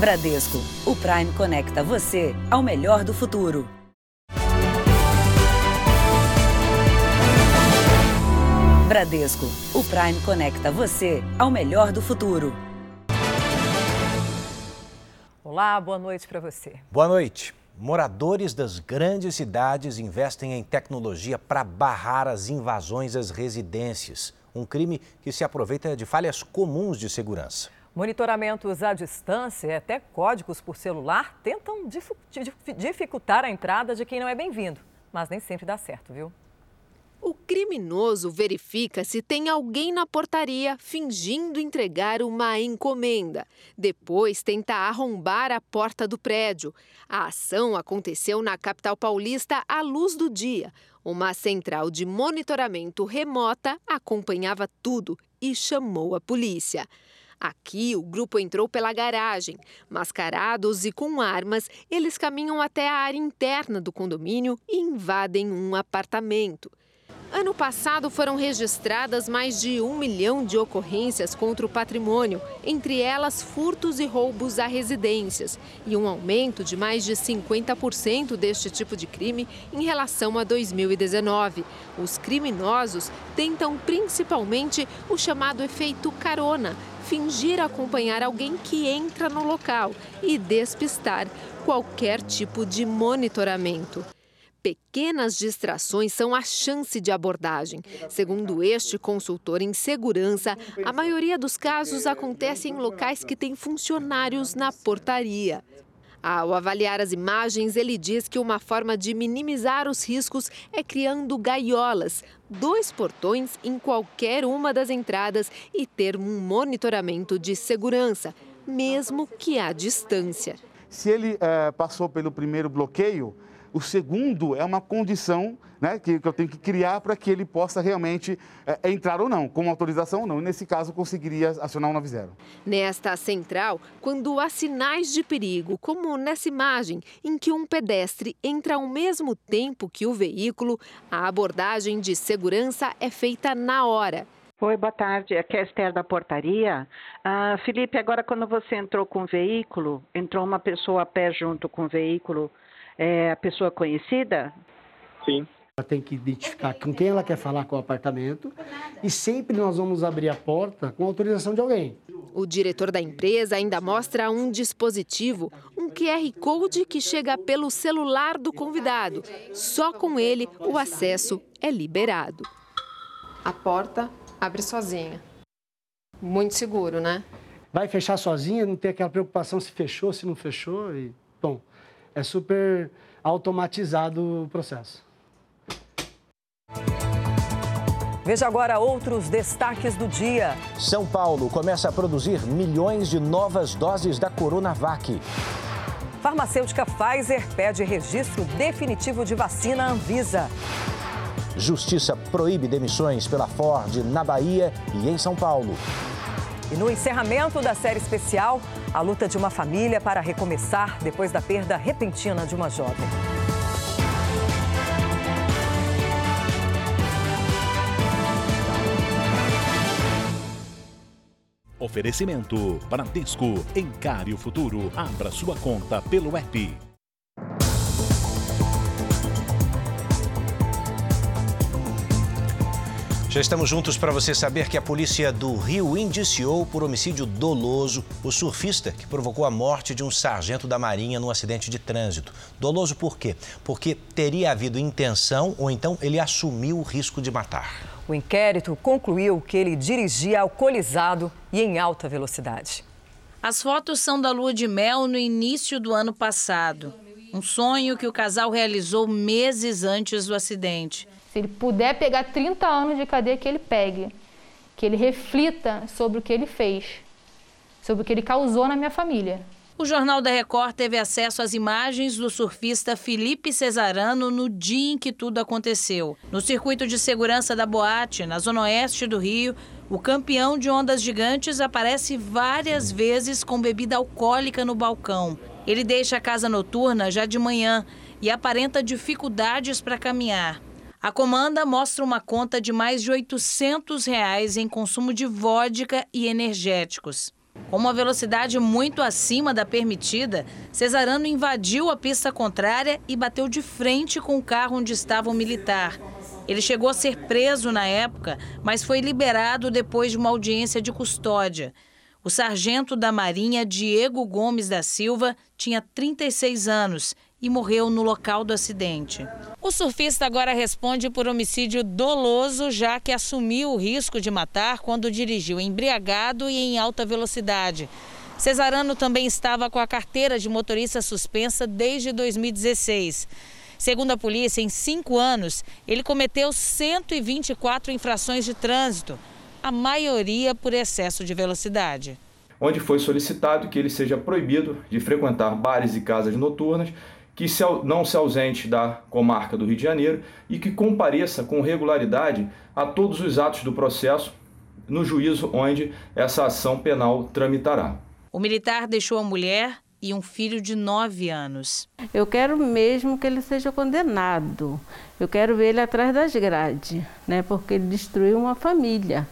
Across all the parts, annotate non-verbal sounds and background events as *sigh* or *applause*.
Bradesco, o Prime conecta você ao melhor do futuro. Bradesco, o Prime conecta você ao melhor do futuro. Olá, boa noite para você. Boa noite. Moradores das grandes cidades investem em tecnologia para barrar as invasões às residências. Um crime que se aproveita de falhas comuns de segurança. Monitoramentos à distância e até códigos por celular tentam dificultar a entrada de quem não é bem-vindo, mas nem sempre dá certo, viu? O criminoso verifica se tem alguém na portaria fingindo entregar uma encomenda. Depois tenta arrombar a porta do prédio. A ação aconteceu na capital paulista à luz do dia. Uma central de monitoramento remota acompanhava tudo e chamou a polícia. Aqui, o grupo entrou pela garagem. Mascarados e com armas, eles caminham até a área interna do condomínio e invadem um apartamento. Ano passado foram registradas mais de um milhão de ocorrências contra o patrimônio, entre elas furtos e roubos a residências, e um aumento de mais de 50% deste tipo de crime em relação a 2019. Os criminosos tentam principalmente o chamado efeito carona, fingir acompanhar alguém que entra no local e despistar qualquer tipo de monitoramento. Pequenas distrações são a chance de abordagem. Segundo este consultor em segurança, a maioria dos casos acontece em locais que têm funcionários na portaria. Ao avaliar as imagens, ele diz que uma forma de minimizar os riscos é criando gaiolas, dois portões em qualquer uma das entradas e ter um monitoramento de segurança, mesmo que à distância. Se ele é, passou pelo primeiro bloqueio, o segundo é uma condição né, que, que, eu tenho que criar para que ele possa realmente é, entrar ou não, com autorização ou não. nesse caso, conseguiria acionar o 90. Nesta central, quando há sinais de perigo, como nessa imagem, em que um pedestre entra ao mesmo tempo que o veículo, a abordagem de segurança é feita na hora. Oi, boa tarde. Aqui é a Esther da portaria. Ah, Felipe, agora quando você entrou com o veículo, entrou uma pessoa a pé junto com o veículo, é a pessoa conhecida? Sim. Ela tem que identificar com quem ela quer falar com o apartamento e sempre nós vamos abrir a porta com autorização de alguém. O diretor da empresa ainda mostra um dispositivo, um QR Code que chega pelo celular do convidado. Só com ele o acesso é liberado. A porta abre sozinha. Muito seguro, né? Vai fechar sozinha, não tem aquela preocupação se fechou, se não fechou. E, bom, é super automatizado o processo. Veja agora outros destaques do dia. São Paulo começa a produzir milhões de novas doses da Coronavac. Farmacêutica Pfizer pede registro definitivo de vacina Anvisa. Justiça proíbe demissões pela Ford na Bahia e em São Paulo. E no encerramento da série especial, a luta de uma família para recomeçar depois da perda repentina de uma jovem. Oferecimento Bradesco. Encare o futuro. Abra sua conta pelo app. Já estamos juntos para você saber que a polícia do Rio indiciou por homicídio doloso o surfista que provocou a morte de um sargento da Marinha num acidente de trânsito. Doloso por quê? Porque teria havido intenção ou então ele assumiu o risco de matar. O inquérito concluiu que ele dirigia alcoolizado e em alta velocidade. As fotos são da lua de mel no início do ano passado. Um sonho que o casal realizou meses antes do acidente. Se ele puder pegar 30 anos de cadeia, que ele pegue. Que ele reflita sobre o que ele fez, sobre o que ele causou na minha família. O Jornal da Record teve acesso às imagens do surfista Felipe Cesarano no dia em que tudo aconteceu. No circuito de segurança da boate, na zona oeste do Rio, o campeão de ondas gigantes aparece várias vezes com bebida alcoólica no balcão. Ele deixa a casa noturna já de manhã e aparenta dificuldades para caminhar. A comanda mostra uma conta de mais de 800 reais em consumo de vodka e energéticos. Com uma velocidade muito acima da permitida, Cesarano invadiu a pista contrária e bateu de frente com o carro onde estava o militar. Ele chegou a ser preso na época, mas foi liberado depois de uma audiência de custódia. O sargento da Marinha, Diego Gomes da Silva, tinha 36 anos e morreu no local do acidente. O surfista agora responde por homicídio doloso, já que assumiu o risco de matar quando dirigiu embriagado e em alta velocidade. Cesarano também estava com a carteira de motorista suspensa desde 2016. Segundo a polícia, em cinco anos, ele cometeu 124 infrações de trânsito, a maioria por excesso de velocidade. Onde foi solicitado que ele seja proibido de frequentar bares e casas noturnas que se, não se ausente da comarca do Rio de Janeiro e que compareça com regularidade a todos os atos do processo no juízo onde essa ação penal tramitará. O militar deixou a mulher e um filho de nove anos. Eu quero mesmo que ele seja condenado. Eu quero ver ele atrás das grades, né? Porque ele destruiu uma família.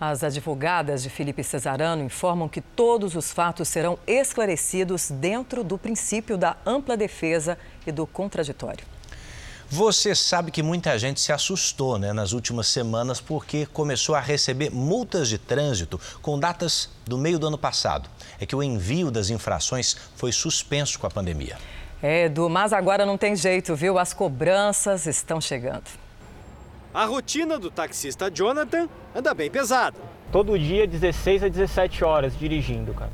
As advogadas de Felipe Cesarano informam que todos os fatos serão esclarecidos dentro do princípio da ampla defesa e do contraditório. Você sabe que muita gente se assustou né, nas últimas semanas porque começou a receber multas de trânsito com datas do meio do ano passado. É que o envio das infrações foi suspenso com a pandemia. É, Edu, mas agora não tem jeito, viu? As cobranças estão chegando. A rotina do taxista Jonathan anda bem pesada. Todo dia, 16 a 17 horas dirigindo, cara.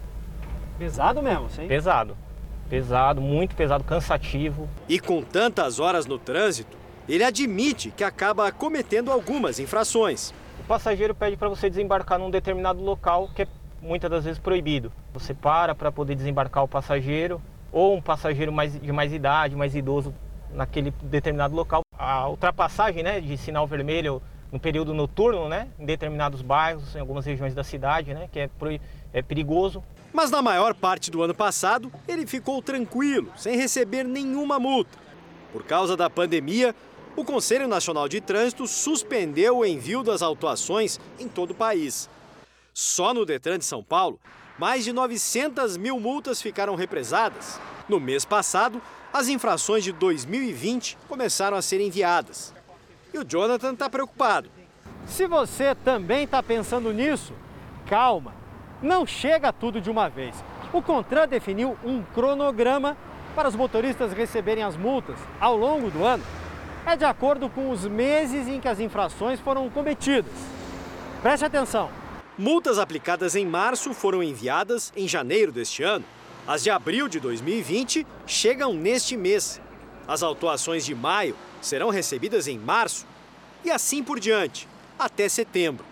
Pesado mesmo, sim? Pesado. Pesado, muito pesado, cansativo. E com tantas horas no trânsito, ele admite que acaba cometendo algumas infrações. O passageiro pede para você desembarcar num determinado local que é muitas das vezes proibido. Você para para poder desembarcar o passageiro ou um passageiro mais, de mais idade, mais idoso naquele determinado local. A ultrapassagem né, de sinal vermelho no período noturno, né, em determinados bairros, em algumas regiões da cidade, né, que é, é perigoso. Mas na maior parte do ano passado, ele ficou tranquilo, sem receber nenhuma multa. Por causa da pandemia, o Conselho Nacional de Trânsito suspendeu o envio das autuações em todo o país. Só no Detran de São Paulo, mais de 900 mil multas ficaram represadas. No mês passado, as infrações de 2020 começaram a ser enviadas. E o Jonathan está preocupado. Se você também está pensando nisso, calma, não chega tudo de uma vez. O Contran definiu um cronograma para os motoristas receberem as multas ao longo do ano. É de acordo com os meses em que as infrações foram cometidas. Preste atenção. Multas aplicadas em março foram enviadas em janeiro deste ano as de abril de 2020 chegam neste mês. As autuações de maio serão recebidas em março e assim por diante, até setembro.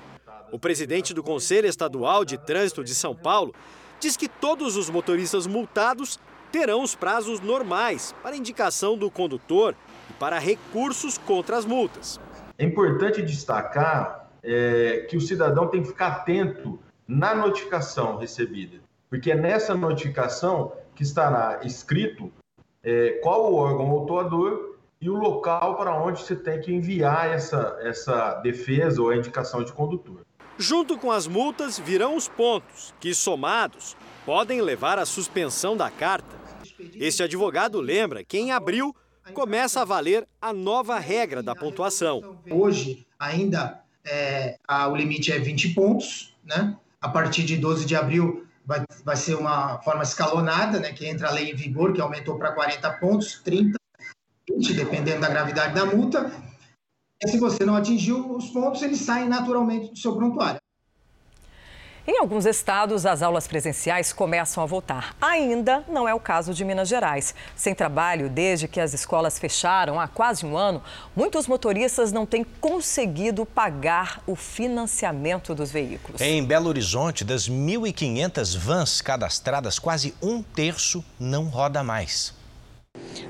O presidente do Conselho Estadual de Trânsito de São Paulo diz que todos os motoristas multados terão os prazos normais para indicação do condutor e para recursos contra as multas. É importante destacar é, que o cidadão tem que ficar atento na notificação recebida porque é nessa notificação que estará escrito é, qual o órgão autuador e o local para onde você tem que enviar essa, essa defesa ou a indicação de condutor. Junto com as multas virão os pontos, que somados podem levar à suspensão da carta. Este advogado lembra que em abril começa a valer a nova regra da pontuação. Hoje ainda é, a, o limite é 20 pontos, né? A partir de 12 de abril vai, vai ser uma forma escalonada, né, que entra a lei em vigor, que aumentou para 40 pontos, 30, 20, dependendo da gravidade da multa. E se você não atingiu os pontos, eles saem naturalmente do seu prontuário. Em alguns estados, as aulas presenciais começam a voltar. Ainda não é o caso de Minas Gerais. Sem trabalho desde que as escolas fecharam há quase um ano, muitos motoristas não têm conseguido pagar o financiamento dos veículos. Em Belo Horizonte, das 1.500 vans cadastradas, quase um terço não roda mais.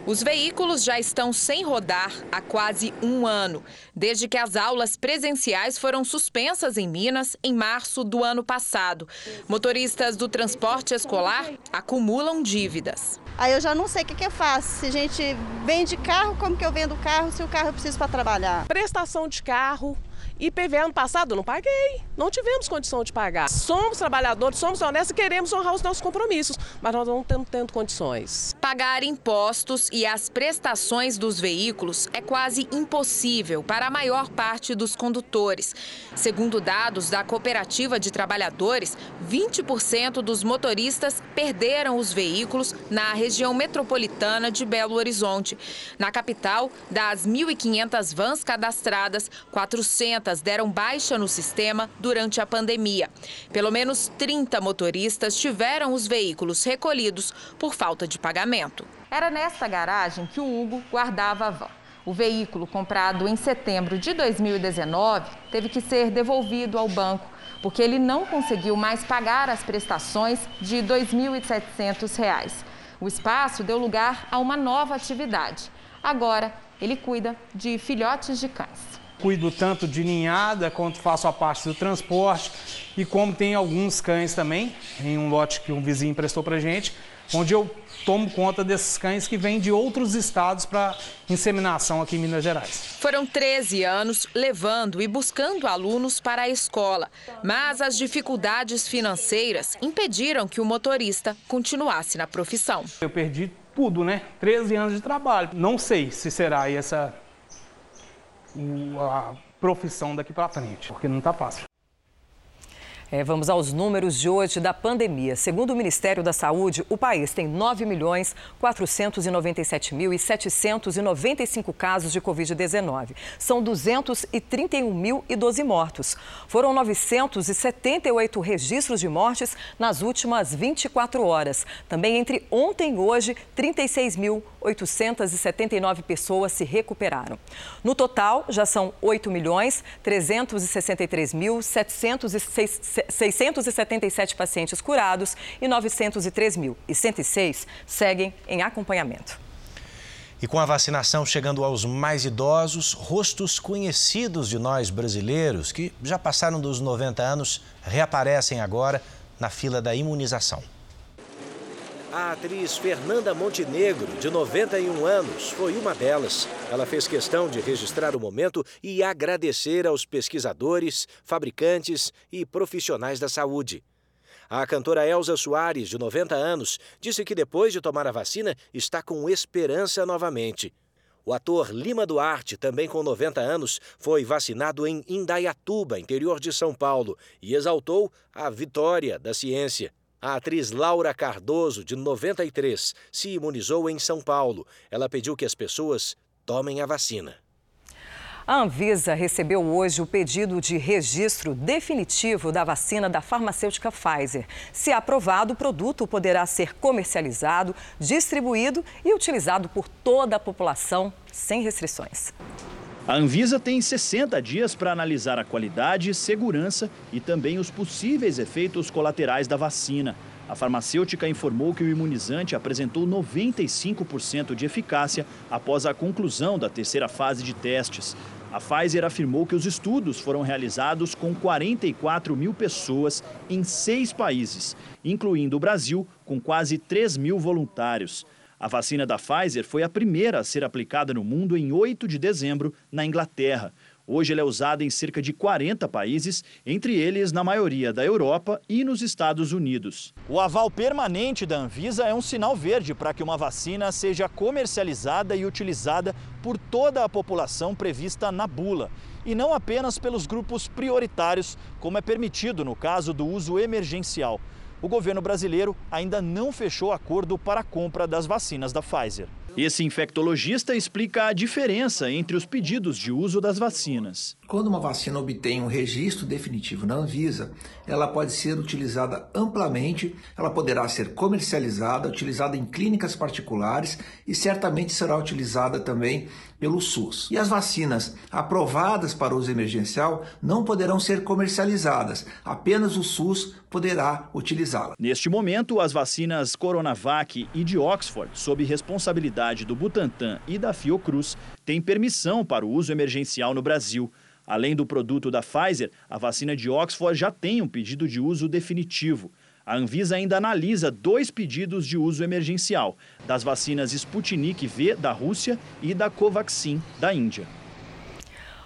Os veículos já estão sem rodar há quase um ano, desde que as aulas presenciais foram suspensas em Minas em março do ano passado. Motoristas do transporte escolar acumulam dívidas. Aí eu já não sei o que, que eu faço. Se a gente vende carro, como que eu vendo carro se o carro eu preciso para trabalhar? Prestação de carro, IPV ano passado não paguei, não tivemos condição de pagar. Somos trabalhadores, somos honestos e queremos honrar os nossos compromissos, mas nós não estamos tendo condições. Pagar impostos e as prestações dos veículos é quase impossível para a maior parte dos condutores. Segundo dados da Cooperativa de Trabalhadores, 20% dos motoristas perderam os veículos na região metropolitana de Belo Horizonte. Na capital, das 1.500 vans cadastradas, 400 deram baixa no sistema durante a pandemia. Pelo menos 30 motoristas tiveram os veículos recolhidos por falta de pagamento. Era nesta garagem que o Hugo guardava a van. O veículo, comprado em setembro de 2019, teve que ser devolvido ao banco porque ele não conseguiu mais pagar as prestações de R$ 2.700. O espaço deu lugar a uma nova atividade. Agora, ele cuida de filhotes de cães. Cuido tanto de ninhada quanto faço a parte do transporte e como tem alguns cães também, em um lote que um vizinho emprestou para gente, onde eu tomo conta desses cães que vêm de outros estados para inseminação aqui em Minas Gerais. Foram 13 anos levando e buscando alunos para a escola, mas as dificuldades financeiras impediram que o motorista continuasse na profissão. Eu perdi tudo, né? 13 anos de trabalho. Não sei se será essa a profissão daqui para frente, porque não está fácil. É, vamos aos números de hoje da pandemia. Segundo o Ministério da Saúde, o país tem 9 milhões 497 mil e 795 casos de Covid-19. São 231.012 mortos. Foram 978 registros de mortes nas últimas 24 horas. Também entre ontem e hoje, 36.879 pessoas se recuperaram. No total, já são 8 milhões 363 mil 706 677 pacientes curados e 903.106 seguem em acompanhamento. E com a vacinação chegando aos mais idosos, rostos conhecidos de nós brasileiros que já passaram dos 90 anos reaparecem agora na fila da imunização. A atriz Fernanda Montenegro, de 91 anos, foi uma delas. Ela fez questão de registrar o momento e agradecer aos pesquisadores, fabricantes e profissionais da saúde. A cantora Elza Soares, de 90 anos, disse que depois de tomar a vacina está com esperança novamente. O ator Lima Duarte, também com 90 anos, foi vacinado em Indaiatuba, interior de São Paulo, e exaltou a vitória da ciência. A atriz Laura Cardoso, de 93, se imunizou em São Paulo. Ela pediu que as pessoas tomem a vacina. A Anvisa recebeu hoje o pedido de registro definitivo da vacina da farmacêutica Pfizer. Se aprovado, o produto poderá ser comercializado, distribuído e utilizado por toda a população sem restrições. A Anvisa tem 60 dias para analisar a qualidade, segurança e também os possíveis efeitos colaterais da vacina. A farmacêutica informou que o imunizante apresentou 95% de eficácia após a conclusão da terceira fase de testes. A Pfizer afirmou que os estudos foram realizados com 44 mil pessoas em seis países, incluindo o Brasil, com quase 3 mil voluntários. A vacina da Pfizer foi a primeira a ser aplicada no mundo em 8 de dezembro, na Inglaterra. Hoje ela é usada em cerca de 40 países, entre eles na maioria da Europa e nos Estados Unidos. O aval permanente da Anvisa é um sinal verde para que uma vacina seja comercializada e utilizada por toda a população prevista na bula, e não apenas pelos grupos prioritários, como é permitido no caso do uso emergencial o governo brasileiro ainda não fechou acordo para a compra das vacinas da Pfizer. Esse infectologista explica a diferença entre os pedidos de uso das vacinas. Quando uma vacina obtém um registro definitivo na Anvisa, ela pode ser utilizada amplamente, ela poderá ser comercializada, utilizada em clínicas particulares e certamente será utilizada também pelo SUS. E as vacinas aprovadas para uso emergencial não poderão ser comercializadas, apenas o SUS poderá utilizá-la. Neste momento, as vacinas Coronavac e de Oxford, sob responsabilidade do Butantan e da Fiocruz, têm permissão para o uso emergencial no Brasil. Além do produto da Pfizer, a vacina de Oxford já tem um pedido de uso definitivo. A Anvisa ainda analisa dois pedidos de uso emergencial, das vacinas Sputnik V da Rússia e da Covaxin da Índia.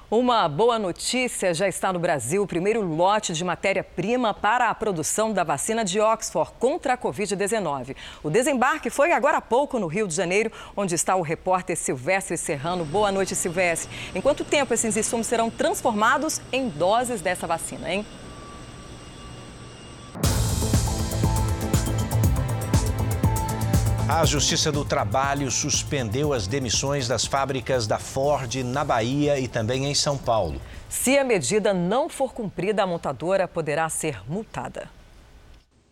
Uma boa notícia já está no Brasil o primeiro lote de matéria-prima para a produção da vacina de Oxford contra a Covid-19. O desembarque foi agora há pouco no Rio de Janeiro, onde está o repórter Silvestre Serrano. Boa noite, Silvestre. Em quanto tempo esses insumos serão transformados em doses dessa vacina, hein? A Justiça do Trabalho suspendeu as demissões das fábricas da Ford na Bahia e também em São Paulo. Se a medida não for cumprida, a montadora poderá ser multada.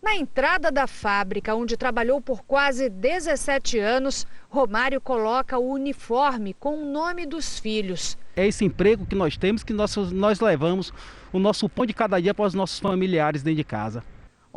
Na entrada da fábrica, onde trabalhou por quase 17 anos, Romário coloca o uniforme com o nome dos filhos. É esse emprego que nós temos que nós, nós levamos o nosso pão de cada dia para os nossos familiares dentro de casa.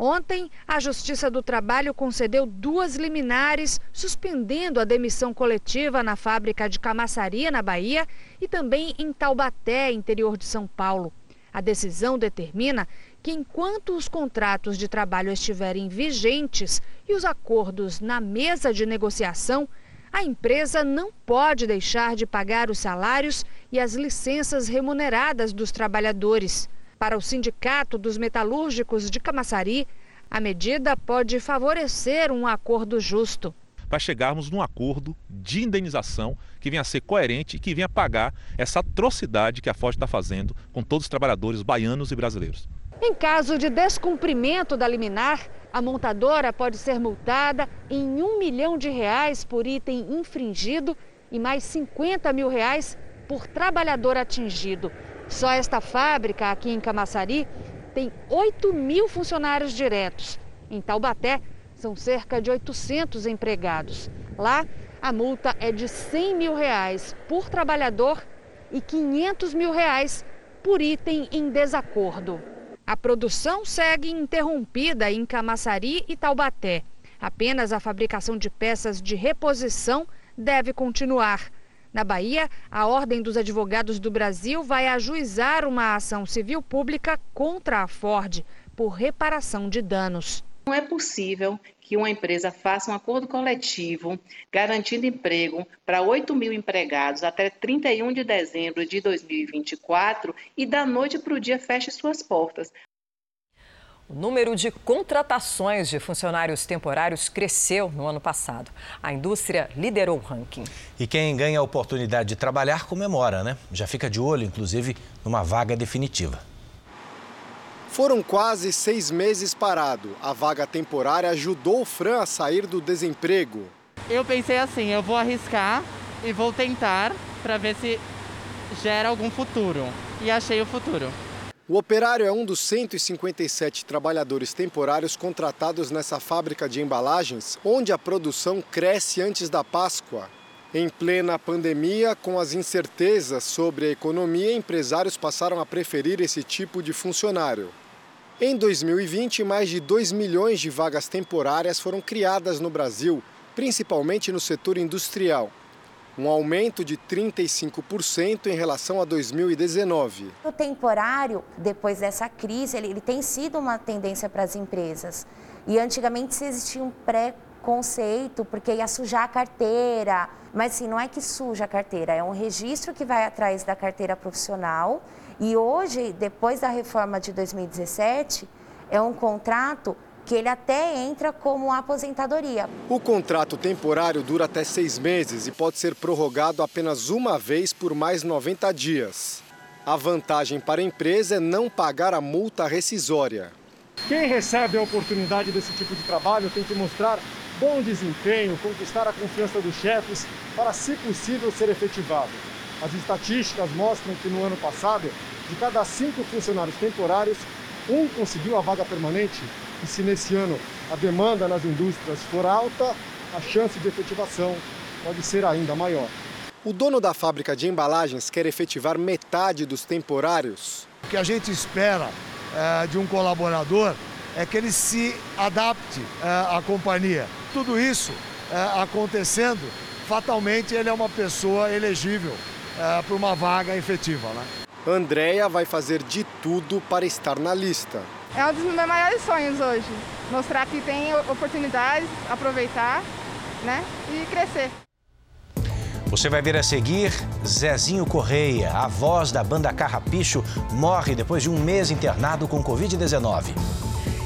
Ontem, a Justiça do Trabalho concedeu duas liminares suspendendo a demissão coletiva na fábrica de Camaçaria, na Bahia, e também em Taubaté, interior de São Paulo. A decisão determina que, enquanto os contratos de trabalho estiverem vigentes e os acordos na mesa de negociação, a empresa não pode deixar de pagar os salários e as licenças remuneradas dos trabalhadores. Para o Sindicato dos Metalúrgicos de Camaçari, a medida pode favorecer um acordo justo. Para chegarmos num acordo de indenização que venha a ser coerente e que venha pagar essa atrocidade que a Ford está fazendo com todos os trabalhadores baianos e brasileiros. Em caso de descumprimento da liminar, a montadora pode ser multada em um milhão de reais por item infringido e mais 50 mil reais por trabalhador atingido. Só esta fábrica aqui em Camaçari tem 8 mil funcionários diretos. Em Taubaté, são cerca de 800 empregados. Lá, a multa é de 100 mil reais por trabalhador e 500 mil reais por item em desacordo. A produção segue interrompida em Camaçari e Taubaté. Apenas a fabricação de peças de reposição deve continuar. Na Bahia, a Ordem dos Advogados do Brasil vai ajuizar uma ação civil pública contra a Ford por reparação de danos. Não é possível que uma empresa faça um acordo coletivo garantindo emprego para 8 mil empregados até 31 de dezembro de 2024 e da noite para o dia feche suas portas. O número de contratações de funcionários temporários cresceu no ano passado. A indústria liderou o ranking. E quem ganha a oportunidade de trabalhar comemora, né? Já fica de olho, inclusive, numa vaga definitiva. Foram quase seis meses parado. A vaga temporária ajudou o Fran a sair do desemprego. Eu pensei assim, eu vou arriscar e vou tentar para ver se gera algum futuro. E achei o futuro. O operário é um dos 157 trabalhadores temporários contratados nessa fábrica de embalagens, onde a produção cresce antes da Páscoa. Em plena pandemia, com as incertezas sobre a economia, empresários passaram a preferir esse tipo de funcionário. Em 2020, mais de 2 milhões de vagas temporárias foram criadas no Brasil, principalmente no setor industrial um aumento de 35% em relação a 2019. O temporário, depois dessa crise, ele, ele tem sido uma tendência para as empresas. E antigamente se existia um pré-conceito, porque ia sujar a carteira. Mas assim, não é que suja a carteira, é um registro que vai atrás da carteira profissional. E hoje, depois da reforma de 2017, é um contrato que ele até entra como aposentadoria. O contrato temporário dura até seis meses e pode ser prorrogado apenas uma vez por mais 90 dias. A vantagem para a empresa é não pagar a multa rescisória. Quem recebe a oportunidade desse tipo de trabalho tem que mostrar bom desempenho, conquistar a confiança dos chefes para, se possível, ser efetivado. As estatísticas mostram que no ano passado, de cada cinco funcionários temporários, um conseguiu a vaga permanente e se nesse ano a demanda nas indústrias for alta, a chance de efetivação pode ser ainda maior. O dono da fábrica de embalagens quer efetivar metade dos temporários. O que a gente espera é, de um colaborador é que ele se adapte é, à companhia. Tudo isso é, acontecendo, fatalmente ele é uma pessoa elegível é, para uma vaga efetiva. Né? Andréia vai fazer de tudo para estar na lista. É um dos meus maiores sonhos hoje. Mostrar que tem oportunidades, aproveitar né, e crescer. Você vai ver a seguir Zezinho Correia, a voz da banda Carrapicho, morre depois de um mês internado com Covid-19.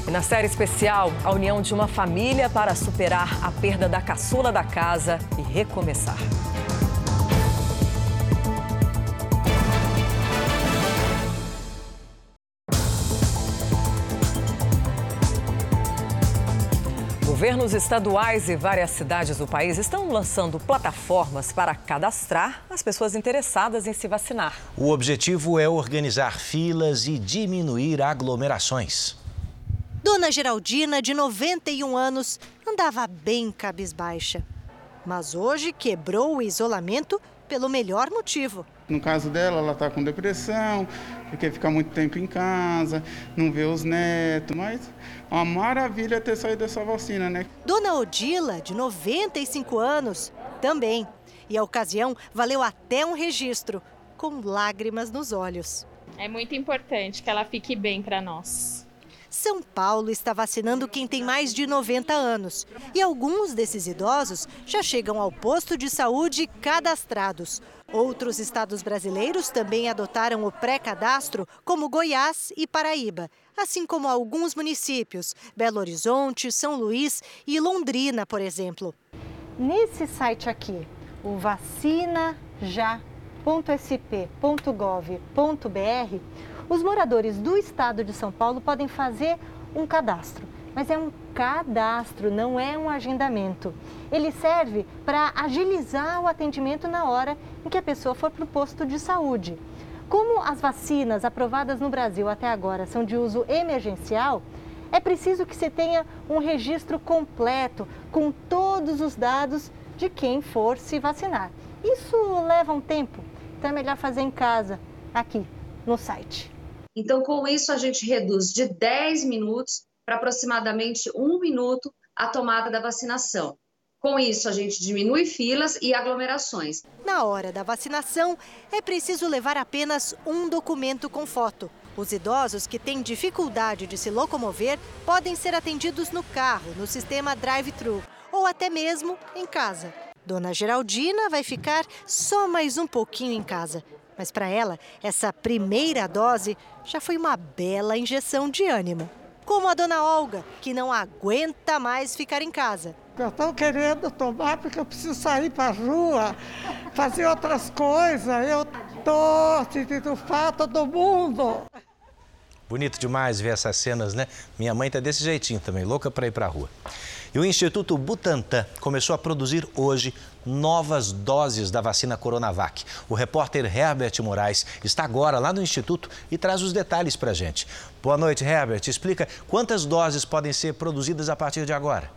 E na série especial, a união de uma família para superar a perda da caçula da casa e recomeçar. Governos estaduais e várias cidades do país estão lançando plataformas para cadastrar as pessoas interessadas em se vacinar. O objetivo é organizar filas e diminuir aglomerações. Dona Geraldina, de 91 anos, andava bem cabisbaixa. Mas hoje quebrou o isolamento pelo melhor motivo. No caso dela, ela está com depressão, porque fica muito tempo em casa, não vê os netos, mas uma maravilha ter saído dessa vacina, né? Dona Odila, de 95 anos, também. E a ocasião valeu até um registro, com lágrimas nos olhos. É muito importante que ela fique bem para nós. São Paulo está vacinando quem tem mais de 90 anos. E alguns desses idosos já chegam ao posto de saúde cadastrados. Outros estados brasileiros também adotaram o pré-cadastro, como Goiás e Paraíba, assim como alguns municípios, Belo Horizonte, São Luís e Londrina, por exemplo. Nesse site aqui, o vacinajá.sp.gov.br, os moradores do estado de São Paulo podem fazer um cadastro. Mas é um cadastro, não é um agendamento. Ele serve para agilizar o atendimento na hora em que a pessoa for para o posto de saúde. Como as vacinas aprovadas no Brasil até agora são de uso emergencial, é preciso que se tenha um registro completo com todos os dados de quem for se vacinar. Isso leva um tempo, então é melhor fazer em casa, aqui no site. Então, com isso, a gente reduz de 10 minutos para aproximadamente um minuto a tomada da vacinação. Com isso, a gente diminui filas e aglomerações. Na hora da vacinação, é preciso levar apenas um documento com foto. Os idosos que têm dificuldade de se locomover podem ser atendidos no carro, no sistema drive-thru ou até mesmo em casa. Dona Geraldina vai ficar só mais um pouquinho em casa. Mas para ela, essa primeira dose já foi uma bela injeção de ânimo. Como a dona Olga, que não aguenta mais ficar em casa. Eu estou querendo tomar porque eu preciso sair para a rua, fazer outras coisas. Eu estou sentindo falta do mundo. Bonito demais ver essas cenas, né? Minha mãe tá desse jeitinho também, louca para ir para a rua. E o Instituto Butantan começou a produzir hoje novas doses da vacina Coronavac. O repórter Herbert Moraes está agora lá no Instituto e traz os detalhes para a gente. Boa noite, Herbert. Explica quantas doses podem ser produzidas a partir de agora.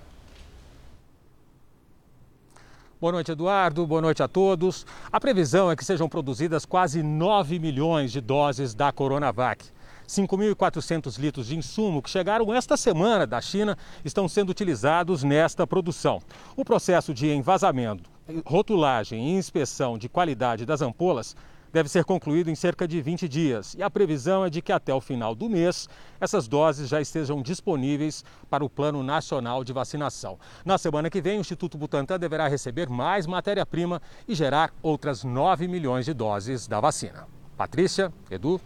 Boa noite, Eduardo. Boa noite a todos. A previsão é que sejam produzidas quase 9 milhões de doses da Coronavac. 5.400 litros de insumo que chegaram esta semana da China estão sendo utilizados nesta produção. O processo de envasamento, rotulagem e inspeção de qualidade das ampolas deve ser concluído em cerca de 20 dias e a previsão é de que até o final do mês essas doses já estejam disponíveis para o Plano Nacional de Vacinação. Na semana que vem, o Instituto Butantan deverá receber mais matéria-prima e gerar outras 9 milhões de doses da vacina. Patrícia, Edu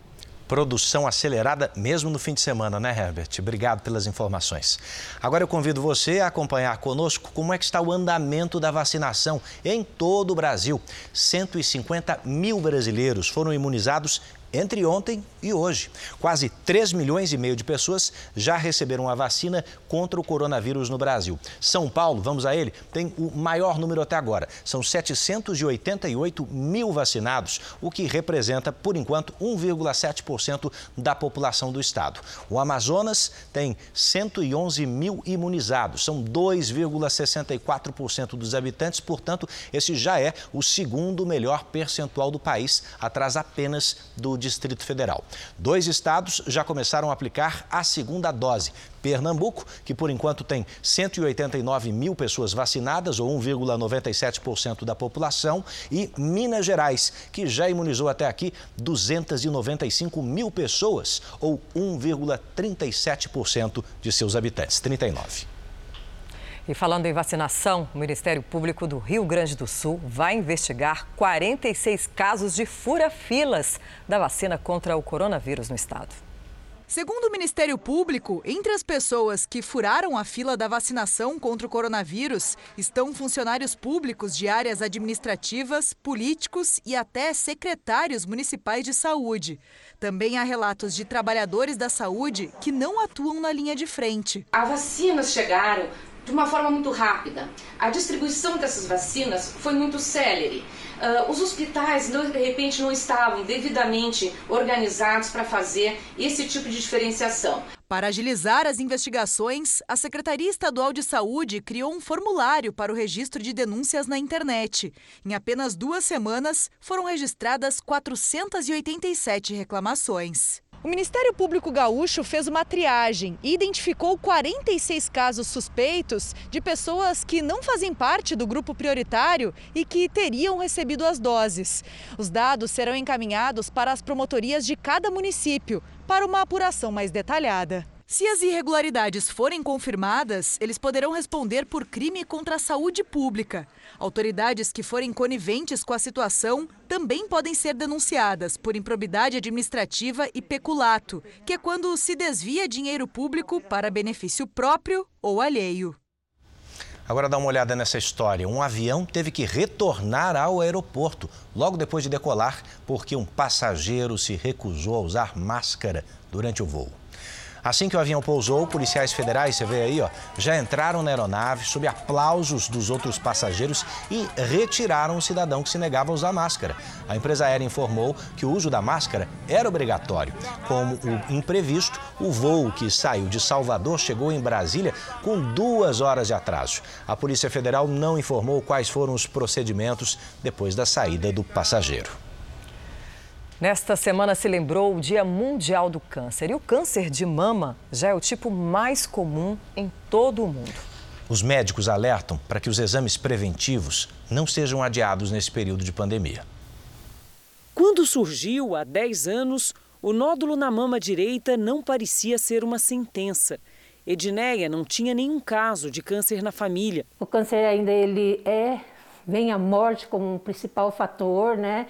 produção acelerada mesmo no fim de semana, né, Herbert? Obrigado pelas informações. Agora eu convido você a acompanhar conosco como é que está o andamento da vacinação em todo o Brasil. 150 mil brasileiros foram imunizados entre ontem e hoje. Quase 3 milhões e meio de pessoas já receberam a vacina contra o coronavírus no Brasil. São Paulo, vamos a ele, tem o maior número até agora. São 788 mil vacinados, o que representa, por enquanto, 1,7% da população do estado. O Amazonas tem 111 mil imunizados, são 2,64% dos habitantes, portanto, esse já é o segundo melhor percentual do país, atrás apenas do Distrito Federal. Dois estados já começaram a aplicar a segunda dose. Pernambuco, que por enquanto tem 189 mil pessoas vacinadas, ou 1,97% da população, e Minas Gerais, que já imunizou até aqui 295 mil pessoas, ou 1,37% de seus habitantes. 39. E falando em vacinação, o Ministério Público do Rio Grande do Sul vai investigar 46 casos de fura-filas da vacina contra o coronavírus no estado. Segundo o Ministério Público, entre as pessoas que furaram a fila da vacinação contra o coronavírus estão funcionários públicos de áreas administrativas, políticos e até secretários municipais de saúde. Também há relatos de trabalhadores da saúde que não atuam na linha de frente. As vacinas chegaram de uma forma muito rápida. A distribuição dessas vacinas foi muito célere. Uh, os hospitais, de repente, não estavam devidamente organizados para fazer esse tipo de diferenciação. Para agilizar as investigações, a Secretaria Estadual de Saúde criou um formulário para o registro de denúncias na internet. Em apenas duas semanas, foram registradas 487 reclamações. O Ministério Público Gaúcho fez uma triagem e identificou 46 casos suspeitos de pessoas que não fazem parte do grupo prioritário e que teriam recebido as doses. Os dados serão encaminhados para as promotorias de cada município para uma apuração mais detalhada. Se as irregularidades forem confirmadas, eles poderão responder por crime contra a saúde pública. Autoridades que forem coniventes com a situação também podem ser denunciadas por improbidade administrativa e peculato, que é quando se desvia dinheiro público para benefício próprio ou alheio. Agora dá uma olhada nessa história. Um avião teve que retornar ao aeroporto logo depois de decolar porque um passageiro se recusou a usar máscara durante o voo. Assim que o avião pousou, policiais federais, você vê aí, ó, já entraram na aeronave sob aplausos dos outros passageiros e retiraram o cidadão que se negava a usar máscara. A empresa aérea informou que o uso da máscara era obrigatório. Como o imprevisto, o voo que saiu de Salvador chegou em Brasília com duas horas de atraso. A Polícia Federal não informou quais foram os procedimentos depois da saída do passageiro. Nesta semana se lembrou o Dia Mundial do Câncer. E o câncer de mama já é o tipo mais comum em todo o mundo. Os médicos alertam para que os exames preventivos não sejam adiados nesse período de pandemia. Quando surgiu há 10 anos, o nódulo na mama direita não parecia ser uma sentença. Edneia não tinha nenhum caso de câncer na família. O câncer ainda ele é, vem a morte como um principal fator, né,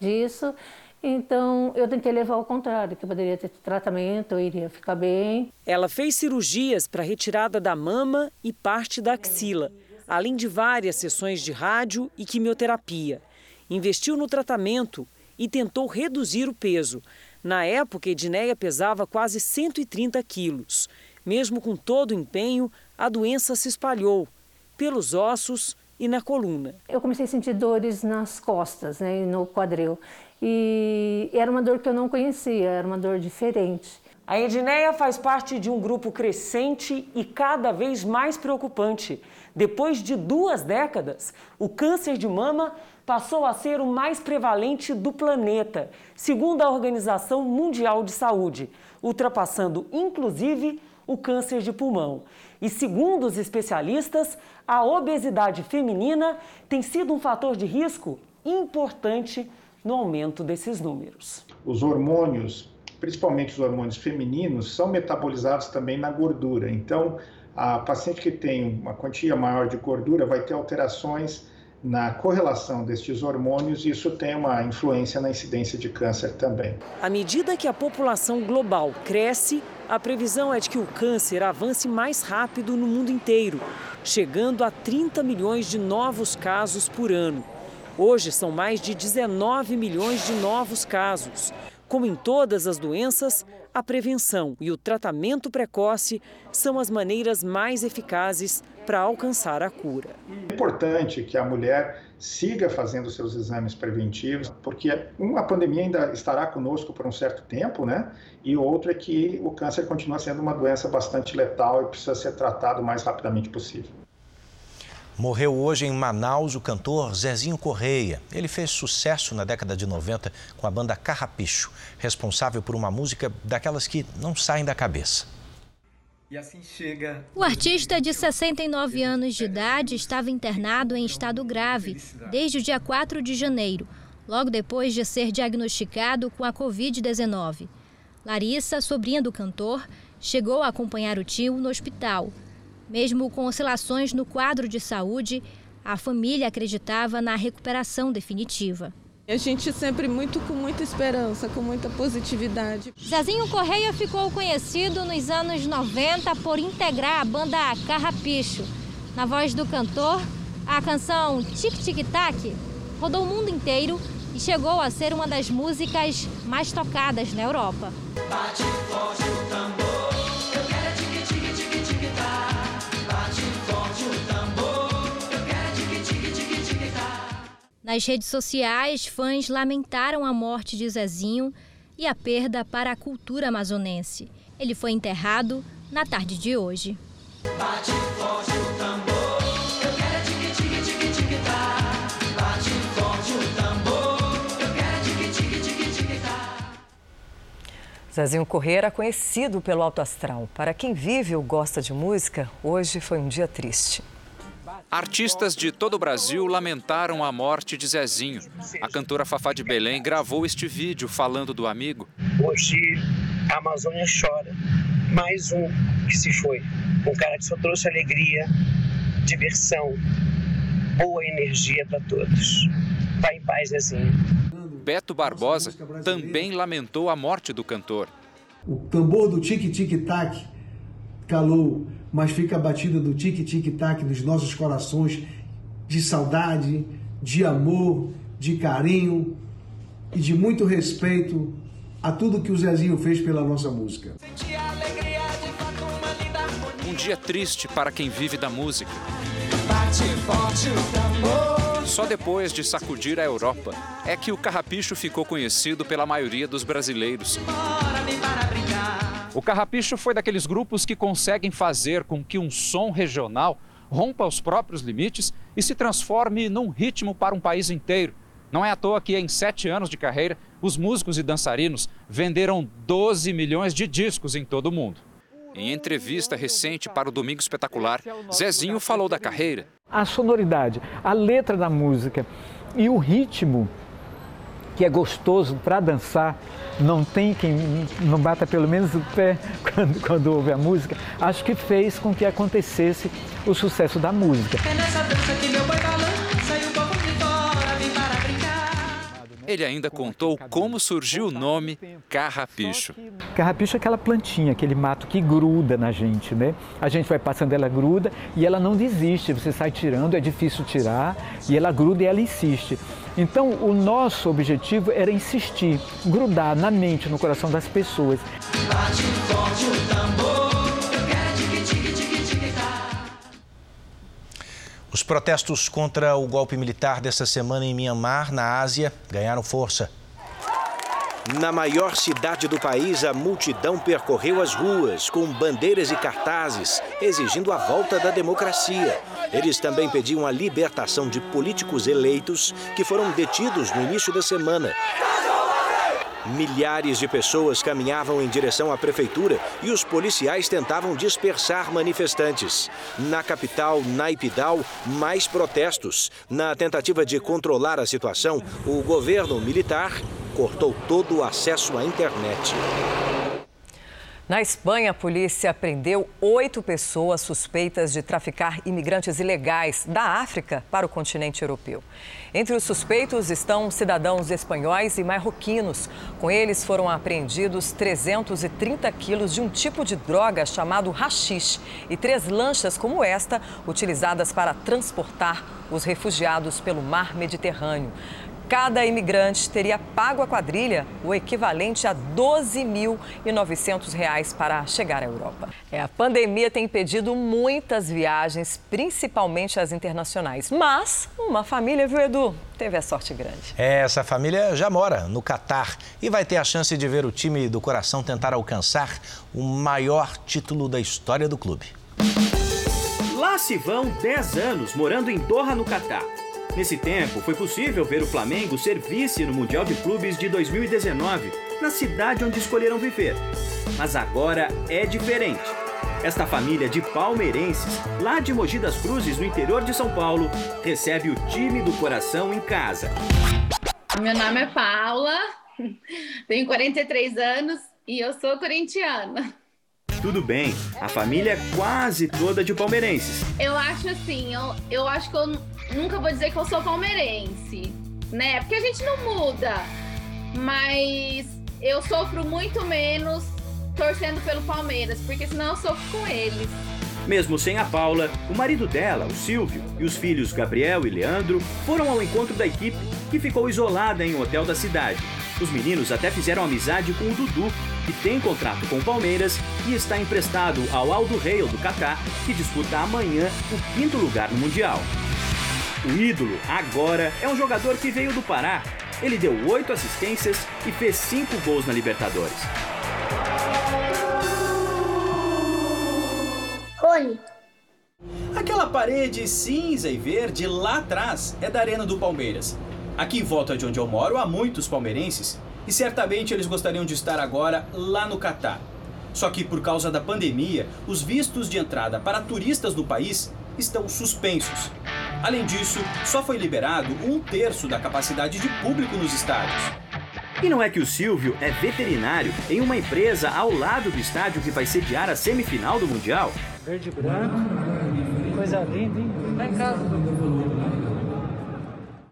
disso. Então, eu tentei levar ao contrário, que poderia ter tratamento, eu iria ficar bem. Ela fez cirurgias para retirada da mama e parte da axila, além de várias sessões de rádio e quimioterapia. Investiu no tratamento e tentou reduzir o peso. Na época, Edneia pesava quase 130 quilos. Mesmo com todo o empenho, a doença se espalhou pelos ossos e na coluna. Eu comecei a sentir dores nas costas né, e no quadril. E era uma dor que eu não conhecia, era uma dor diferente. A Edneia faz parte de um grupo crescente e cada vez mais preocupante. Depois de duas décadas, o câncer de mama passou a ser o mais prevalente do planeta, segundo a Organização Mundial de Saúde, ultrapassando inclusive o câncer de pulmão. E segundo os especialistas, a obesidade feminina tem sido um fator de risco importante no aumento desses números. Os hormônios, principalmente os hormônios femininos, são metabolizados também na gordura. Então, a paciente que tem uma quantia maior de gordura vai ter alterações na correlação destes hormônios e isso tem uma influência na incidência de câncer também. À medida que a população global cresce, a previsão é de que o câncer avance mais rápido no mundo inteiro, chegando a 30 milhões de novos casos por ano. Hoje são mais de 19 milhões de novos casos. Como em todas as doenças, a prevenção e o tratamento precoce são as maneiras mais eficazes para alcançar a cura. É importante que a mulher siga fazendo seus exames preventivos, porque uma pandemia ainda estará conosco por um certo tempo, né? E outro é que o câncer continua sendo uma doença bastante letal e precisa ser tratado o mais rapidamente possível. Morreu hoje em Manaus o cantor Zezinho Correia. Ele fez sucesso na década de 90 com a banda Carrapicho, responsável por uma música daquelas que não saem da cabeça. E assim chega. O artista de 69 anos de idade estava internado em estado grave desde o dia 4 de janeiro, logo depois de ser diagnosticado com a Covid-19. Larissa, sobrinha do cantor, chegou a acompanhar o tio no hospital. Mesmo com oscilações no quadro de saúde, a família acreditava na recuperação definitiva. A gente sempre muito com muita esperança, com muita positividade. Zezinho Correia ficou conhecido nos anos 90 por integrar a banda Carrapicho. Na voz do cantor, a canção Tic Tic Tac rodou o mundo inteiro e chegou a ser uma das músicas mais tocadas na Europa. Bate forte o tambor, Nas redes sociais, fãs lamentaram a morte de Zezinho e a perda para a cultura amazonense. Ele foi enterrado na tarde de hoje. Bate forte o tambor, eu quero é tic tic tic tic tac. Bate forte o tambor, eu quero é tic tic tic tic tac. Zezinho Corrêa era conhecido pelo alto astral. Para quem vive ou gosta de música, hoje foi um dia triste. Artistas de todo o Brasil lamentaram a morte de Zezinho. A cantora Fafá de Belém gravou este vídeo falando do amigo. Hoje a Amazônia chora. Mais um que se foi. Um cara que só trouxe alegria, diversão, boa energia para todos. Vai em paz, Zezinho. Beto Barbosa também lamentou a morte do cantor. O tambor do tic-tic-tac calou, mas fica a batida do tic-tic-tac nos nossos corações de saudade, de amor, de carinho e de muito respeito a tudo que o Zezinho fez pela nossa música. Um dia triste para quem vive da música. Só depois de sacudir a Europa é que o carrapicho ficou conhecido pela maioria dos brasileiros. O carrapicho foi daqueles grupos que conseguem fazer com que um som regional rompa os próprios limites e se transforme num ritmo para um país inteiro. Não é à toa que, em sete anos de carreira, os músicos e dançarinos venderam 12 milhões de discos em todo o mundo. Em entrevista recente para o Domingo Espetacular, Zezinho falou da carreira. A sonoridade, a letra da música e o ritmo que é gostoso para dançar, não tem quem não bata pelo menos o pé *laughs* quando, quando ouve a música, acho que fez com que acontecesse o sucesso da música. Ele ainda contou como surgiu o nome Carrapicho. Carrapicho é aquela plantinha, aquele mato que gruda na gente, né? A gente vai passando, ela gruda e ela não desiste. Você sai tirando, é difícil tirar e ela gruda e ela insiste. Então, o nosso objetivo era insistir, grudar na mente, no coração das pessoas. Bate forte o tambor. Os protestos contra o golpe militar dessa semana em Myanmar, na Ásia, ganharam força. Na maior cidade do país, a multidão percorreu as ruas com bandeiras e cartazes, exigindo a volta da democracia. Eles também pediam a libertação de políticos eleitos que foram detidos no início da semana. Milhares de pessoas caminhavam em direção à prefeitura e os policiais tentavam dispersar manifestantes. Na capital, Naipidal, mais protestos. Na tentativa de controlar a situação, o governo militar cortou todo o acesso à internet. Na Espanha, a polícia prendeu oito pessoas suspeitas de traficar imigrantes ilegais da África para o continente europeu. Entre os suspeitos estão cidadãos espanhóis e marroquinos. Com eles foram apreendidos 330 quilos de um tipo de droga chamado rachixe e três lanchas como esta, utilizadas para transportar os refugiados pelo mar Mediterrâneo. Cada imigrante teria pago à quadrilha o equivalente a R$ 12.900 para chegar à Europa. É, a pandemia tem impedido muitas viagens, principalmente as internacionais. Mas uma família, viu, Edu? Teve a sorte grande. É, essa família já mora no Catar e vai ter a chance de ver o time do coração tentar alcançar o maior título da história do clube. Lá se vão 10 anos morando em Doha, no Catar. Nesse tempo, foi possível ver o Flamengo ser vice no Mundial de Clubes de 2019, na cidade onde escolheram viver. Mas agora é diferente. Esta família de palmeirenses, lá de Mogi das Cruzes, no interior de São Paulo, recebe o time do coração em casa. Meu nome é Paula, tenho 43 anos e eu sou corintiana. tudo bem. A família é quase toda de palmeirenses. Eu acho assim, eu, eu acho que eu nunca vou dizer que eu sou palmeirense, né? Porque a gente não muda. Mas eu sofro muito menos torcendo pelo Palmeiras, porque senão eu sofro com eles. Mesmo sem a Paula, o marido dela, o Silvio, e os filhos Gabriel e Leandro foram ao encontro da equipe, que ficou isolada em um hotel da cidade. Os meninos até fizeram amizade com o Dudu, que tem contrato com o Palmeiras e está emprestado ao Aldo Reil do Catar, que disputa amanhã o quinto lugar no Mundial. O ídolo, agora, é um jogador que veio do Pará. Ele deu oito assistências e fez cinco gols na Libertadores. Rony. Aquela parede cinza e verde lá atrás é da Arena do Palmeiras. Aqui em volta de onde eu moro há muitos palmeirenses e certamente eles gostariam de estar agora lá no Catar. Só que por causa da pandemia, os vistos de entrada para turistas no país estão suspensos. Além disso, só foi liberado um terço da capacidade de público nos estádios. E não é que o Silvio é veterinário em uma empresa ao lado do estádio que vai sediar a semifinal do Mundial? Verde e branco, coisa linda, hein? Tá em casa.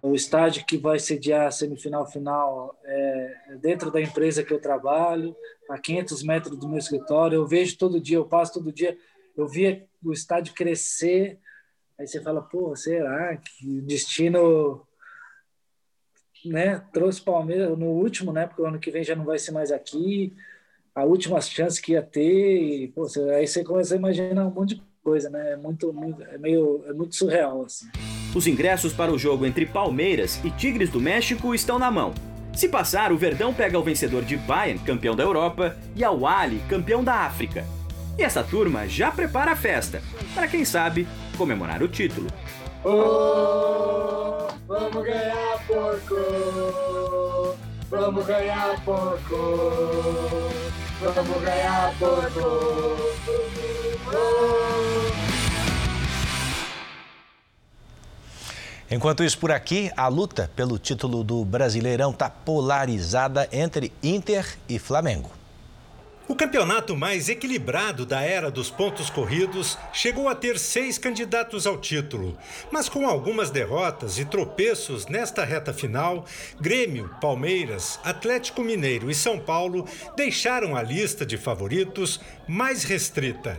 O estádio que vai sediar a semifinal final é dentro da empresa que eu trabalho, a 500 metros do meu escritório. Eu vejo todo dia, eu passo todo dia, eu via o estádio crescer. Aí você fala, pô, será que o destino né, trouxe Palmeiras no último, né, porque o ano que vem já não vai ser mais aqui, a última chance que ia ter, e, pô, você, aí você começa a imaginar um monte de coisa, né, é muito, muito, é meio, é muito surreal, assim. Os ingressos para o jogo entre Palmeiras e Tigres do México estão na mão. Se passar, o Verdão pega o vencedor de Bayern, campeão da Europa, e Al Ali, campeão da África. E essa turma já prepara a festa, para quem sabe, comemorar o título. Oh, vamos ganhar porco! Vamos ganhar porco! Vamos ganhar porco! Oh. Enquanto isso, por aqui, a luta pelo título do Brasileirão está polarizada entre Inter e Flamengo. O campeonato mais equilibrado da era dos pontos corridos chegou a ter seis candidatos ao título, mas com algumas derrotas e tropeços nesta reta final, Grêmio, Palmeiras, Atlético Mineiro e São Paulo deixaram a lista de favoritos mais restrita.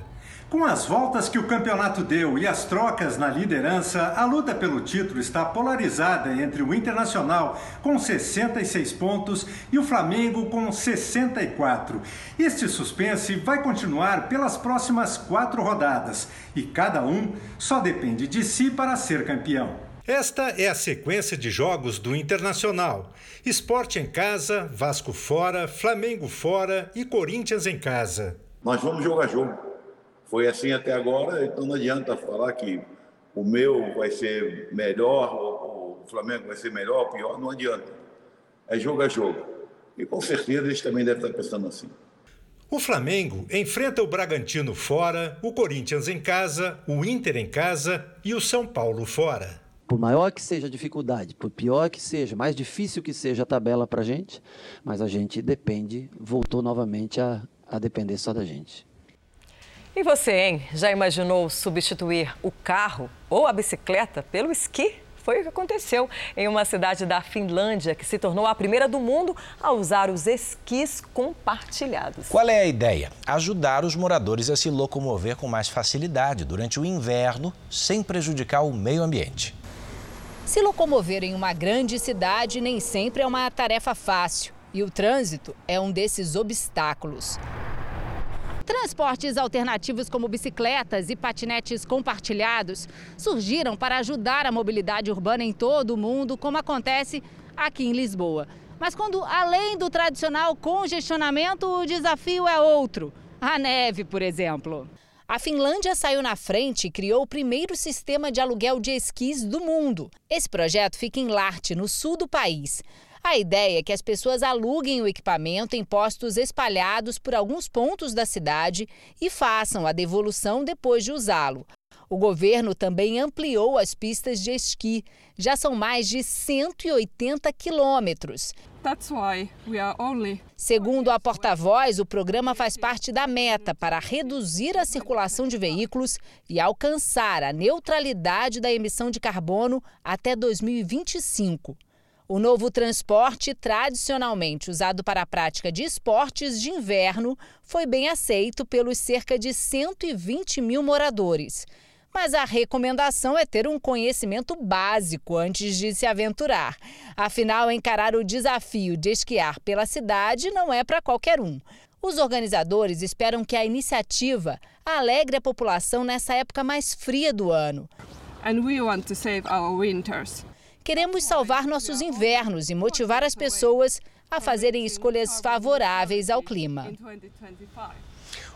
Com as voltas que o campeonato deu e as trocas na liderança, a luta pelo título está polarizada entre o Internacional com 66 pontos e o Flamengo com 64. Este suspense vai continuar pelas próximas quatro rodadas e cada um só depende de si para ser campeão. Esta é a sequência de jogos do Internacional: Esporte em casa, Vasco fora, Flamengo fora e Corinthians em casa. Nós vamos jogo a jogo. Foi assim até agora, então não adianta falar que o meu vai ser melhor, o Flamengo vai ser melhor, pior, não adianta. É jogo a jogo. E com certeza eles também devem estar pensando assim. O Flamengo enfrenta o Bragantino fora, o Corinthians em casa, o Inter em casa e o São Paulo fora. Por maior que seja a dificuldade, por pior que seja, mais difícil que seja a tabela para a gente, mas a gente depende, voltou novamente a, a depender só da gente. E você, hein? Já imaginou substituir o carro ou a bicicleta pelo esqui? Foi o que aconteceu em uma cidade da Finlândia que se tornou a primeira do mundo a usar os esquis compartilhados. Qual é a ideia? Ajudar os moradores a se locomover com mais facilidade durante o inverno, sem prejudicar o meio ambiente. Se locomover em uma grande cidade nem sempre é uma tarefa fácil. E o trânsito é um desses obstáculos. Transportes alternativos como bicicletas e patinetes compartilhados surgiram para ajudar a mobilidade urbana em todo o mundo, como acontece aqui em Lisboa. Mas quando, além do tradicional congestionamento, o desafio é outro. A neve, por exemplo. A Finlândia saiu na frente e criou o primeiro sistema de aluguel de esquis do mundo. Esse projeto fica em Larte, no sul do país. A ideia é que as pessoas aluguem o equipamento em postos espalhados por alguns pontos da cidade e façam a devolução depois de usá-lo. O governo também ampliou as pistas de esqui. Já são mais de 180 quilômetros. Segundo a porta-voz, o programa faz parte da meta para reduzir a circulação de veículos e alcançar a neutralidade da emissão de carbono até 2025. O novo transporte, tradicionalmente usado para a prática de esportes de inverno, foi bem aceito pelos cerca de 120 mil moradores. Mas a recomendação é ter um conhecimento básico antes de se aventurar. Afinal, encarar o desafio de esquiar pela cidade não é para qualquer um. Os organizadores esperam que a iniciativa alegre a população nessa época mais fria do ano. And we want to save our winters. Queremos salvar nossos invernos e motivar as pessoas a fazerem escolhas favoráveis ao clima.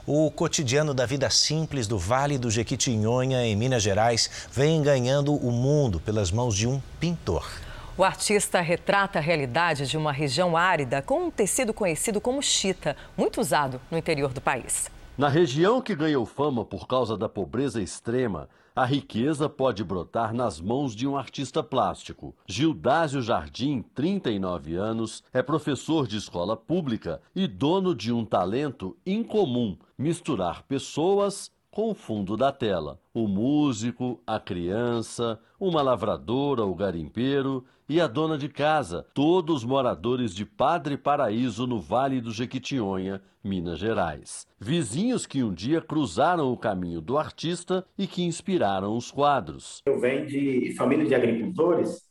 O cotidiano da vida simples do Vale do Jequitinhonha, em Minas Gerais, vem ganhando o mundo pelas mãos de um pintor. O artista retrata a realidade de uma região árida com um tecido conhecido como chita, muito usado no interior do país. Na região que ganhou fama por causa da pobreza extrema, a riqueza pode brotar nas mãos de um artista plástico. Gildásio Jardim, 39 anos, é professor de escola pública e dono de um talento incomum: misturar pessoas com o fundo da tela. O músico, a criança, uma lavradora, o garimpeiro e a dona de casa, todos moradores de Padre Paraíso, no Vale do Jequitinhonha, Minas Gerais. Vizinhos que um dia cruzaram o caminho do artista e que inspiraram os quadros. Eu venho de família de agricultores,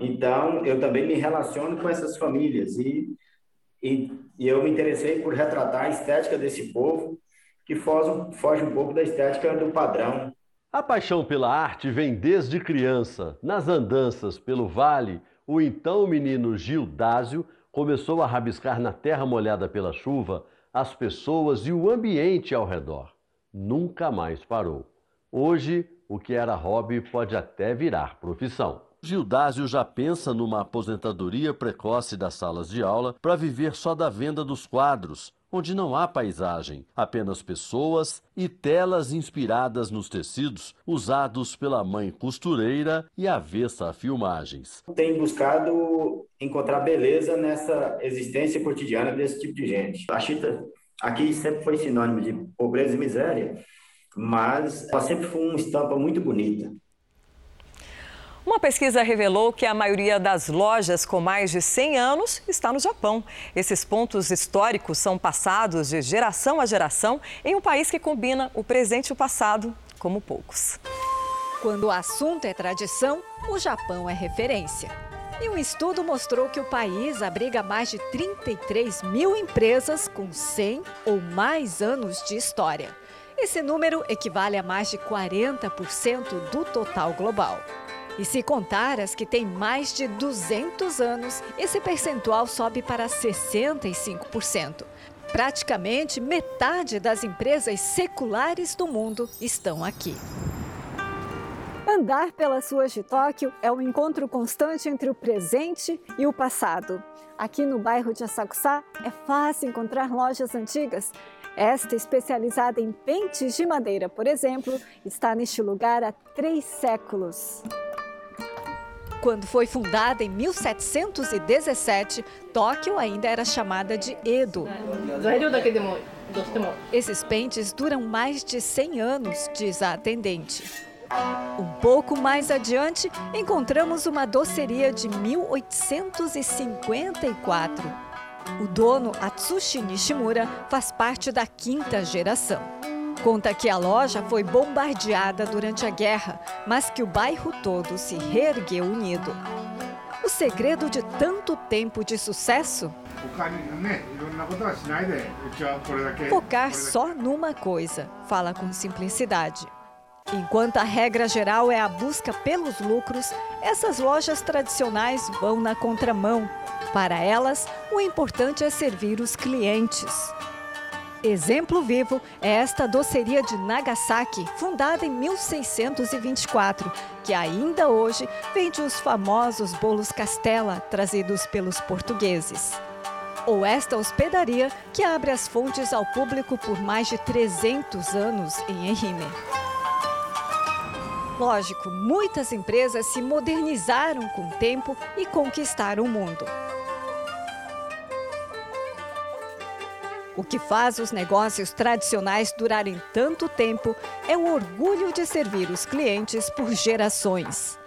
então eu também me relaciono com essas famílias e, e, e eu me interessei por retratar a estética desse povo que foge, foge um pouco da estética do padrão. A paixão pela arte vem desde criança. Nas andanças pelo vale, o então menino Gil Dásio começou a rabiscar na terra molhada pela chuva as pessoas e o ambiente ao redor. Nunca mais parou. Hoje, o que era hobby pode até virar profissão. Gildásio já pensa numa aposentadoria precoce das salas de aula para viver só da venda dos quadros, onde não há paisagem, apenas pessoas e telas inspiradas nos tecidos usados pela mãe costureira e avessa a filmagens. Tem buscado encontrar beleza nessa existência cotidiana desse tipo de gente. A Chita aqui sempre foi sinônimo de pobreza e miséria, mas ela sempre foi uma estampa muito bonita. Uma pesquisa revelou que a maioria das lojas com mais de 100 anos está no Japão. Esses pontos históricos são passados de geração a geração em um país que combina o presente e o passado como poucos. Quando o assunto é tradição, o Japão é referência. E um estudo mostrou que o país abriga mais de 33 mil empresas com 100 ou mais anos de história. Esse número equivale a mais de 40% do total global. E se contar as que têm mais de 200 anos, esse percentual sobe para 65%. Praticamente metade das empresas seculares do mundo estão aqui. Andar pelas ruas de Tóquio é um encontro constante entre o presente e o passado. Aqui no bairro de Asakusa é fácil encontrar lojas antigas. Esta, especializada em pentes de madeira, por exemplo, está neste lugar há três séculos. Quando foi fundada em 1717, Tóquio ainda era chamada de Edo. Esses pentes duram mais de 100 anos, diz a atendente. Um pouco mais adiante, encontramos uma doceria de 1854. O dono, Atsushi Nishimura, faz parte da quinta geração. Conta que a loja foi bombardeada durante a guerra, mas que o bairro todo se reergueu unido. O segredo de tanto tempo de sucesso? Focar só numa coisa, fala com simplicidade. Enquanto a regra geral é a busca pelos lucros, essas lojas tradicionais vão na contramão. Para elas, o importante é servir os clientes. Exemplo vivo é esta doceria de Nagasaki, fundada em 1624, que ainda hoje vende os famosos bolos Castela trazidos pelos portugueses. Ou esta hospedaria que abre as fontes ao público por mais de 300 anos em Ehime. Lógico, muitas empresas se modernizaram com o tempo e conquistaram o mundo. O que faz os negócios tradicionais durarem tanto tempo é o orgulho de servir os clientes por gerações.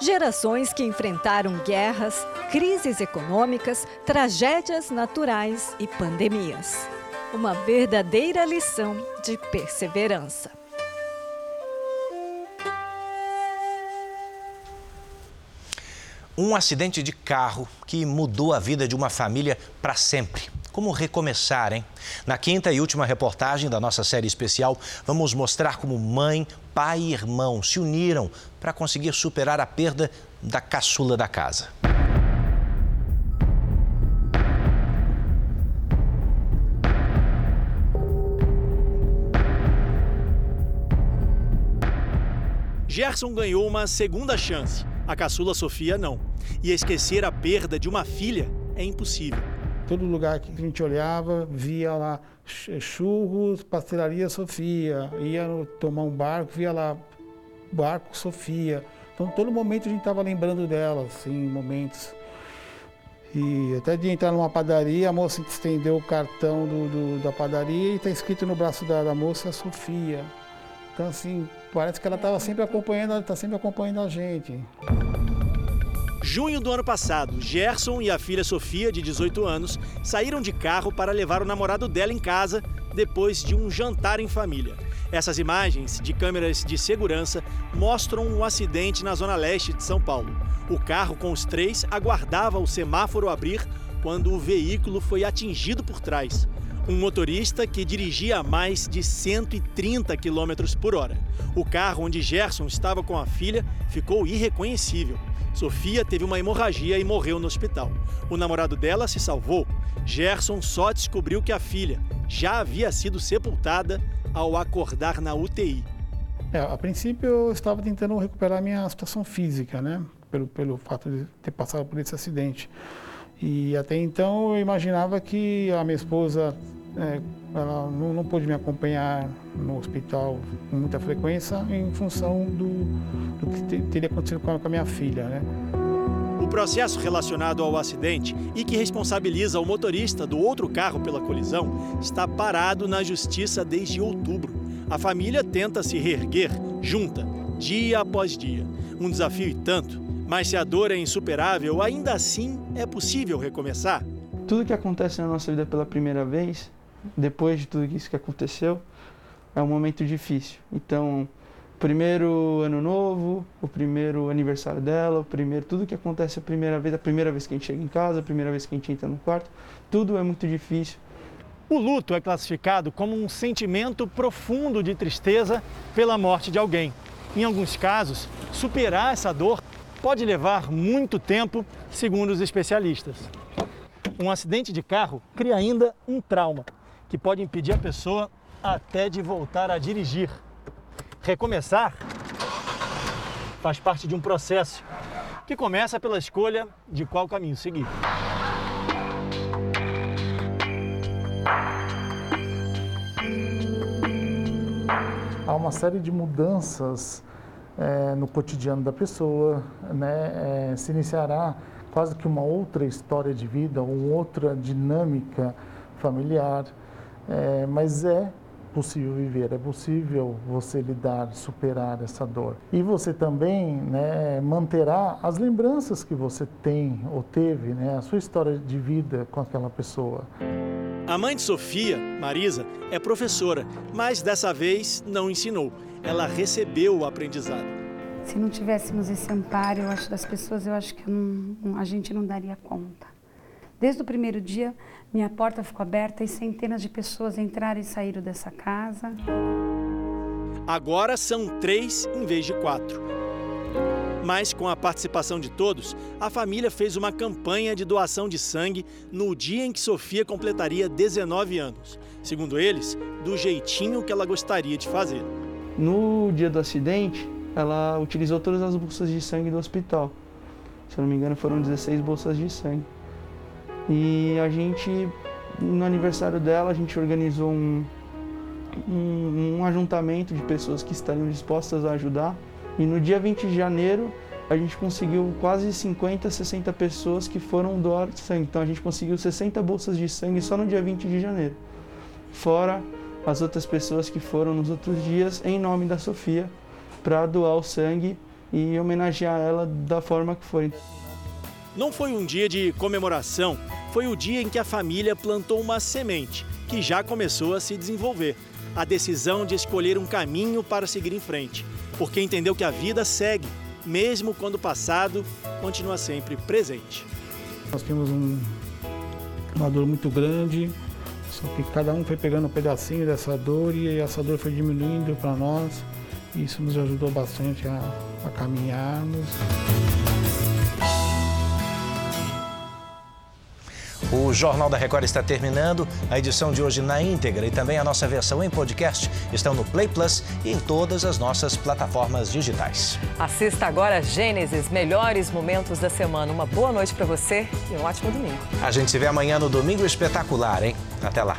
Gerações que enfrentaram guerras, crises econômicas, tragédias naturais e pandemias. Uma verdadeira lição de perseverança. Um acidente de carro que mudou a vida de uma família para sempre. Como recomeçar, hein? Na quinta e última reportagem da nossa série especial, vamos mostrar como mãe, pai e irmão se uniram para conseguir superar a perda da caçula da casa. Gerson ganhou uma segunda chance. A caçula Sofia não. E esquecer a perda de uma filha é impossível. Todo lugar que a gente olhava, via lá churros, pastelaria Sofia. Ia tomar um barco, via lá barco Sofia. Então, todo momento a gente estava lembrando dela, assim, momentos. E até de entrar numa padaria, a moça estendeu o cartão do, do da padaria e está escrito no braço da, da, moça Sofia. Então, assim, parece que ela estava sempre acompanhando, está sempre acompanhando a gente. Junho do ano passado, Gerson e a filha Sofia, de 18 anos, saíram de carro para levar o namorado dela em casa depois de um jantar em família. Essas imagens de câmeras de segurança mostram um acidente na zona leste de São Paulo. O carro com os três aguardava o semáforo abrir quando o veículo foi atingido por trás. Um motorista que dirigia a mais de 130 km por hora. O carro onde Gerson estava com a filha ficou irreconhecível. Sofia teve uma hemorragia e morreu no hospital. O namorado dela se salvou. Gerson só descobriu que a filha já havia sido sepultada ao acordar na UTI. É, a princípio eu estava tentando recuperar minha situação física, né? Pelo, pelo fato de ter passado por esse acidente. E até então eu imaginava que a minha esposa é, ela não, não pôde me acompanhar no hospital com muita frequência em função do, do que teria acontecido com a, com a minha filha. Né? O processo relacionado ao acidente e que responsabiliza o motorista do outro carro pela colisão está parado na justiça desde outubro. A família tenta se reerguer junta, dia após dia. Um desafio e tanto, mas se a dor é insuperável, ainda assim é possível recomeçar. Tudo que acontece na nossa vida pela primeira vez depois de tudo isso que aconteceu, é um momento difícil. Então, primeiro ano novo, o primeiro aniversário dela, o primeiro tudo que acontece a primeira vez, a primeira vez que a gente chega em casa, a primeira vez que a gente entra no quarto, tudo é muito difícil. O luto é classificado como um sentimento profundo de tristeza pela morte de alguém. Em alguns casos, superar essa dor pode levar muito tempo, segundo os especialistas. Um acidente de carro cria ainda um trauma que pode impedir a pessoa até de voltar a dirigir. Recomeçar faz parte de um processo que começa pela escolha de qual caminho seguir. Há uma série de mudanças é, no cotidiano da pessoa, né? É, se iniciará quase que uma outra história de vida, uma outra dinâmica familiar. É, mas é possível viver, é possível você lidar, superar essa dor. E você também né, manterá as lembranças que você tem ou teve, né, a sua história de vida com aquela pessoa. A mãe de Sofia, Marisa, é professora, mas dessa vez não ensinou. Ela recebeu o aprendizado. Se não tivéssemos esse amparo, eu acho das pessoas, eu acho que não, a gente não daria conta. Desde o primeiro dia, minha porta ficou aberta e centenas de pessoas entraram e saíram dessa casa. Agora são três em vez de quatro. Mas com a participação de todos, a família fez uma campanha de doação de sangue no dia em que Sofia completaria 19 anos. Segundo eles, do jeitinho que ela gostaria de fazer. No dia do acidente, ela utilizou todas as bolsas de sangue do hospital. Se eu não me engano, foram 16 bolsas de sangue. E a gente, no aniversário dela, a gente organizou um, um, um ajuntamento de pessoas que estariam dispostas a ajudar. E no dia 20 de janeiro, a gente conseguiu quase 50, 60 pessoas que foram doar sangue. Então a gente conseguiu 60 bolsas de sangue só no dia 20 de janeiro. Fora as outras pessoas que foram nos outros dias em nome da Sofia para doar o sangue e homenagear ela da forma que foi. Não foi um dia de comemoração, foi o dia em que a família plantou uma semente que já começou a se desenvolver. A decisão de escolher um caminho para seguir em frente, porque entendeu que a vida segue, mesmo quando o passado continua sempre presente. Nós temos um, uma dor muito grande, só que cada um foi pegando um pedacinho dessa dor e essa dor foi diminuindo para nós. Isso nos ajudou bastante a, a caminharmos. O Jornal da Record está terminando. A edição de hoje na íntegra e também a nossa versão em podcast estão no Play Plus e em todas as nossas plataformas digitais. Assista agora Gênesis, melhores momentos da semana. Uma boa noite para você e um ótimo domingo. A gente se vê amanhã no Domingo Espetacular, hein? Até lá.